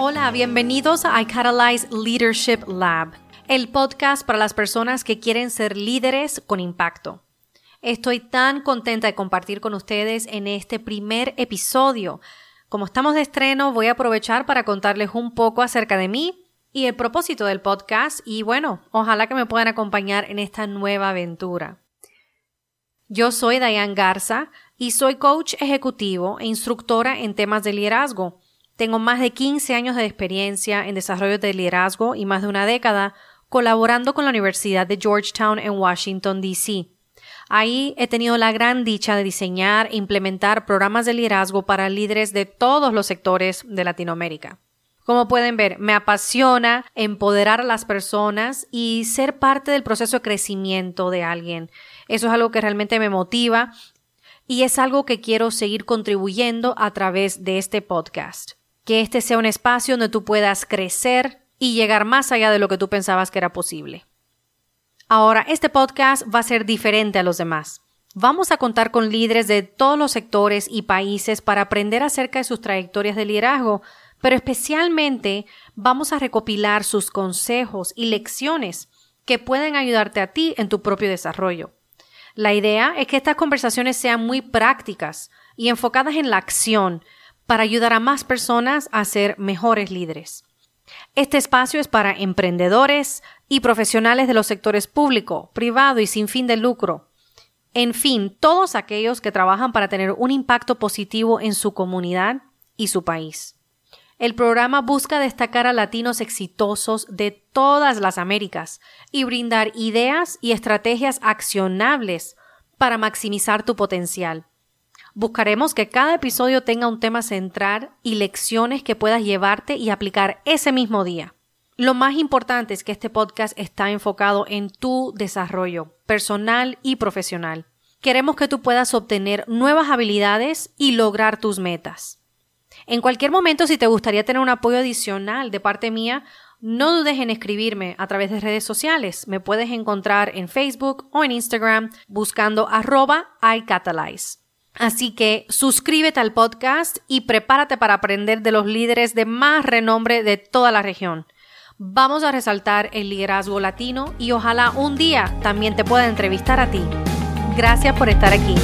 Hola, bienvenidos a iCatalyze Leadership Lab, el podcast para las personas que quieren ser líderes con impacto. Estoy tan contenta de compartir con ustedes en este primer episodio. Como estamos de estreno, voy a aprovechar para contarles un poco acerca de mí y el propósito del podcast y bueno, ojalá que me puedan acompañar en esta nueva aventura. Yo soy Diane Garza y soy coach ejecutivo e instructora en temas de liderazgo. Tengo más de 15 años de experiencia en desarrollo de liderazgo y más de una década colaborando con la Universidad de Georgetown en Washington, D.C. Ahí he tenido la gran dicha de diseñar e implementar programas de liderazgo para líderes de todos los sectores de Latinoamérica. Como pueden ver, me apasiona empoderar a las personas y ser parte del proceso de crecimiento de alguien. Eso es algo que realmente me motiva y es algo que quiero seguir contribuyendo a través de este podcast. Que este sea un espacio donde tú puedas crecer y llegar más allá de lo que tú pensabas que era posible. Ahora, este podcast va a ser diferente a los demás. Vamos a contar con líderes de todos los sectores y países para aprender acerca de sus trayectorias de liderazgo, pero especialmente vamos a recopilar sus consejos y lecciones que pueden ayudarte a ti en tu propio desarrollo. La idea es que estas conversaciones sean muy prácticas y enfocadas en la acción para ayudar a más personas a ser mejores líderes. Este espacio es para emprendedores y profesionales de los sectores público, privado y sin fin de lucro. En fin, todos aquellos que trabajan para tener un impacto positivo en su comunidad y su país. El programa busca destacar a latinos exitosos de todas las Américas y brindar ideas y estrategias accionables para maximizar tu potencial. Buscaremos que cada episodio tenga un tema central y lecciones que puedas llevarte y aplicar ese mismo día. Lo más importante es que este podcast está enfocado en tu desarrollo personal y profesional. Queremos que tú puedas obtener nuevas habilidades y lograr tus metas. En cualquier momento, si te gustaría tener un apoyo adicional de parte mía, no dudes en escribirme a través de redes sociales. Me puedes encontrar en Facebook o en Instagram buscando arroba iCatalyze. Así que suscríbete al podcast y prepárate para aprender de los líderes de más renombre de toda la región. Vamos a resaltar el liderazgo latino y ojalá un día también te pueda entrevistar a ti. Gracias por estar aquí.